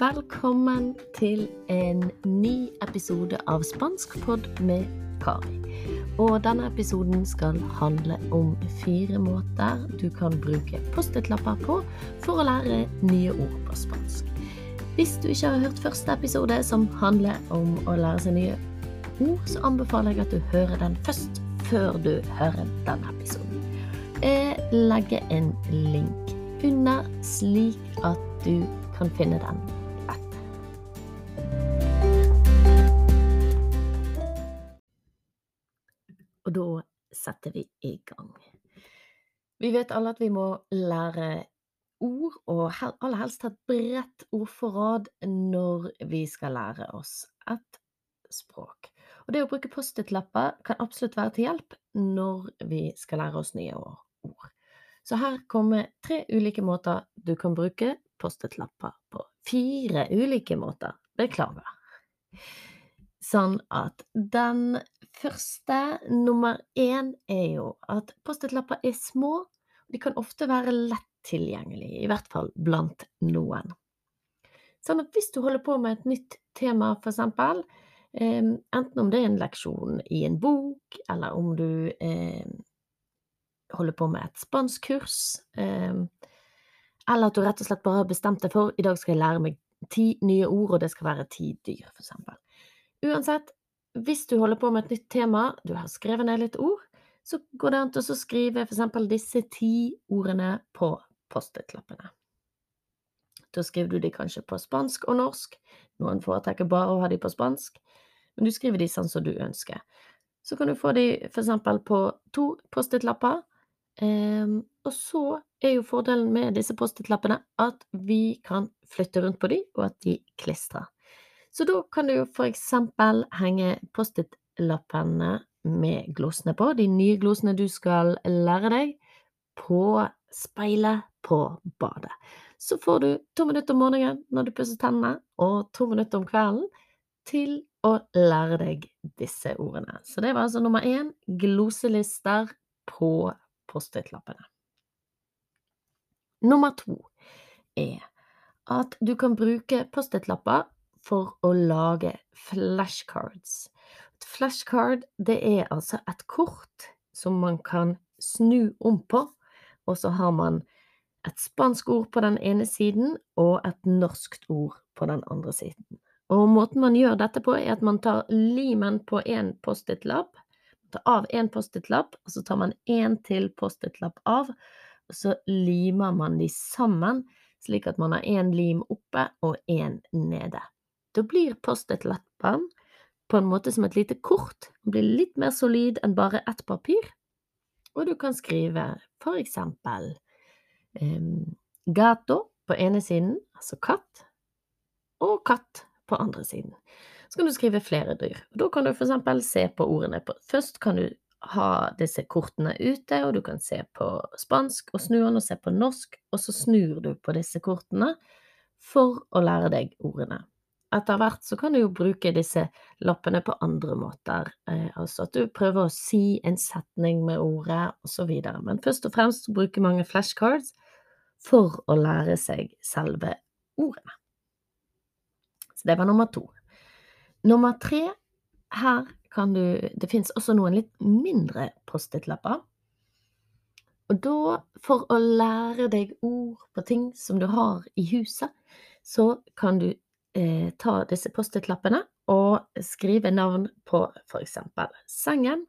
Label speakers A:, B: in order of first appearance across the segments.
A: velkommen til en ny episode av Spanskpod med Kari. Og denne episoden skal handle om fire måter du kan bruke Post-It-lapper på for å lære nye ord på spansk. Hvis du ikke har hørt første episode, som handler om å lære seg nye ord, så anbefaler jeg at du hører den først, før du hører denne episoden. Jeg legger en link under, slik at du kan finne den Og da setter vi i gang. Vi vet alle at vi må lære ord, og aller helst et bredt ordforråd når vi skal lære oss et språk. Og det å bruke Post-It-lapper kan absolutt være til hjelp når vi skal lære oss nye ord. Så her kommer tre ulike måter du kan bruke Post-It-lapper på. Fire ulike måter. Beklager. Sånn at den første, nummer én, er jo at Post-It-lapper er små. og De kan ofte være lett tilgjengelige, i hvert fall blant noen. Sånn at hvis du holder på med et nytt tema, for eksempel, eh, enten om det er en leksjon i en bok, eller om du eh, holder på med et spanskkurs, eh, eller at du rett og slett bare har bestemt deg for i dag skal jeg lære meg ti nye ord, og det skal være ti dyr, for eksempel. Uansett, hvis du holder på med et nytt tema, du har skrevet ned litt ord, så går det an til å skrive eksempel disse ti ordene på Post-It-lappene. Da skriver du de kanskje på spansk og norsk, noen foretrekker bare å ha de på spansk, men du skriver de sånn som du ønsker. Så kan du få de eksempel på to Post-It-lapper, Um, og så er jo fordelen med disse Post-It-lappene at vi kan flytte rundt på de, og at de klistrer. Så da kan du for eksempel henge Post-It-lappene med glosene på, de nye glosene du skal lære deg, på speilet på badet. Så får du to minutter om morgenen når du pusser tennene, og to minutter om kvelden til å lære deg disse ordene. Så det var altså nummer én, gloselister på Post-It-lappene. Nummer to er at du kan bruke Post-It-lapper for å lage flashcards. Et flashcard det er altså et kort som man kan snu om på, og så har man et spansk ord på den ene siden og et norskt ord på den andre siden. Og måten man gjør dette på, er at man tar limen på en Post-It-lapp, tar av en Post-It-lapp, og så tar man en til Post-It-lapp av, og så limer man de sammen, slik at man har én lim oppe og én nede. Da blir Post-It-lappen på en måte som et lite kort, den blir litt mer solid enn bare ett papir, og du kan skrive for eksempel um, gato på ene siden, altså katt, og katt på andre siden så kan du skrive flere dyr. Da kan du for eksempel se på ordene på Først kan du ha disse kortene ute, og du kan se på spansk og snu den og se på norsk, og så snur du på disse kortene for å lære deg ordene. Etter hvert så kan du jo bruke disse lappene på andre måter, eh, altså at du prøver å si en setning med ordet, osv. Men først og fremst så bruker mange flashcards for å lære seg selve ordene. Så det var nummer to. Nummer tre, her kan du Det fins også noen litt mindre Post-It-lapper. Og da, for å lære deg ord på ting som du har i huset, så kan du eh, ta disse Post-It-lappene og skrive navn på eksempel sengen,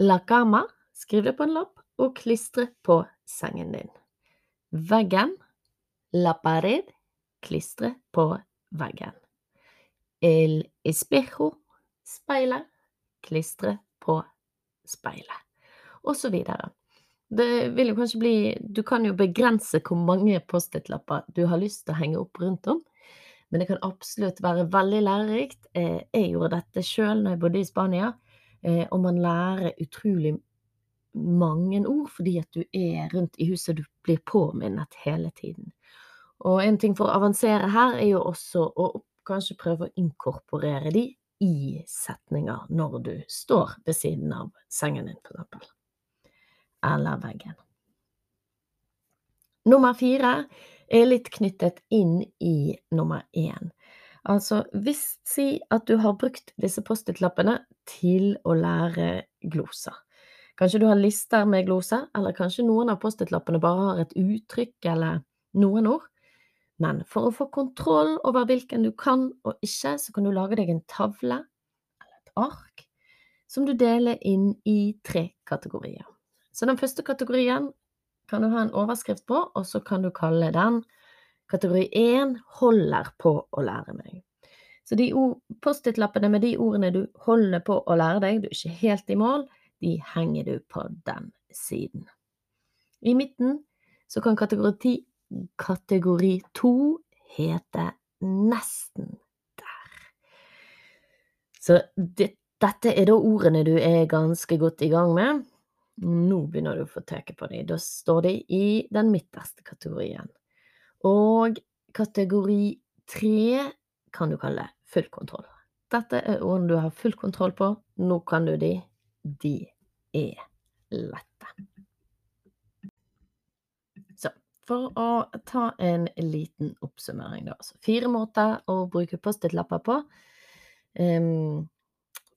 A: la cama, skriv det på en lapp, og klistre på sengen din. Veggen, la pared, klistre på veggen. El espejo, speilet, klistre på speilet, og så videre. Det vil jo kanskje bli Du kan jo begrense hvor mange Post-It-lapper du har lyst til å henge opp rundt om, men det kan absolutt være veldig lærerikt. Eh, jeg gjorde dette sjøl når jeg bodde i Spania, eh, og man lærer utrolig mange ord fordi at du er rundt i huset, du blir påminnet hele tiden. Og en ting for å avansere her er jo også å kanskje prøve å inkorporere de i setninger når du står ved siden av sengen din, for eksempel. Eller veggen. Nummer fire er litt knyttet inn i nummer én. Altså, hvis si at du har brukt disse Post-It-lappene til å lære gloser. Kanskje du har lister med gloser, eller kanskje noen av Post-It-lappene bare har et uttrykk eller noen ord. Men for å få kontroll over hvilken du kan og ikke, så kan du lage deg en tavle eller et ark som du deler inn i tre kategorier. Så den første kategorien kan du ha en overskrift på, og så kan du kalle den kategori 1 holder på å lære meg. Så de Post-It-lappene med de ordene du holder på å lære deg, du er ikke helt i mål, de henger du på den siden. I midten så kan kategori, kategori 2 hete nesten der. Så det, dette er da ordene du er ganske godt i gang med. Nå begynner du å få teke på dem. Da står de i den midterste kategorien. Og kategori tre kan du kalle full kontroll. Dette er ordene du har full kontroll på. Nå kan du de. De er lette. Så for å ta en liten oppsummering, da. Så fire måter å bruke Post-It-lapper på. Um,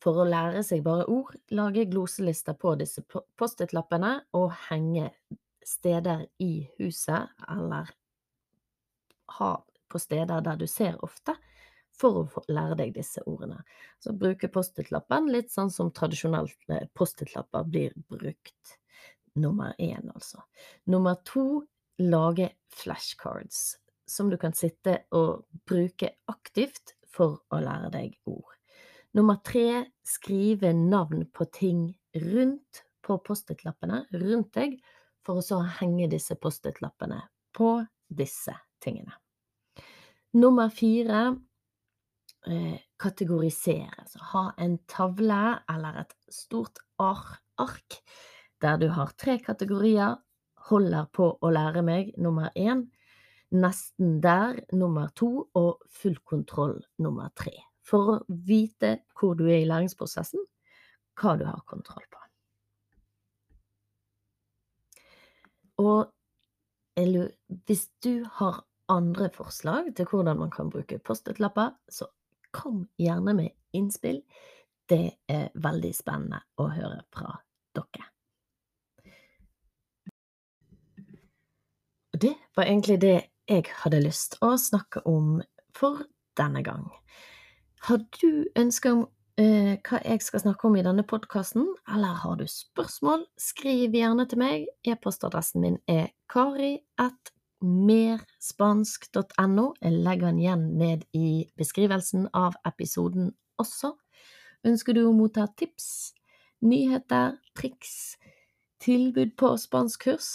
A: for å lære seg bare ord, lage gloselister på disse Post-It-lappene og henge steder i huset, eller ha på steder der du ser ofte, for å lære deg disse ordene. Så bruke Post-It-lappen litt sånn som tradisjonelt Post-It-lapper blir brukt. Nummer én, altså. Nummer to lage flashcards, som du kan sitte og bruke aktivt for å lære deg ord. Nummer tre skrive navn på ting rundt på Post-It-lappene rundt deg, for å så henge disse Post-It-lappene på disse tingene. Nummer fire eh, kategorisere. Så ha en tavle eller et stort ark der du har tre kategorier. Holder på å lære meg nummer én. Nesten der nummer to. Og full kontroll nummer tre for å vite hvor du er i læringsprosessen, hva du har kontroll på. Og hvis du har andre forslag til hvordan man kan bruke Post-It-lapper, så kom gjerne med innspill. Det er veldig spennende å høre fra dere. Og det var egentlig det jeg hadde lyst å snakke om for denne gang. Har du ønsker om eh, hva jeg skal snakke om i denne podkasten, eller har du spørsmål, skriv gjerne til meg. E-postadressen min er kari.merspansk.no. Jeg legger den igjen ned i beskrivelsen av episoden også. Ønsker du å motta tips, nyheter, triks, tilbud på spanskkurs?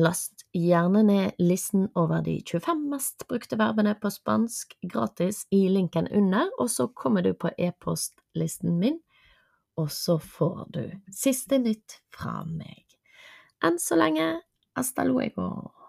A: Last gjerne ned listen over de 25 mest brukte verbene på spansk gratis i linken under, og så kommer du på e-postlisten min, og så får du siste nytt fra meg. Enn så lenge, hasta luego!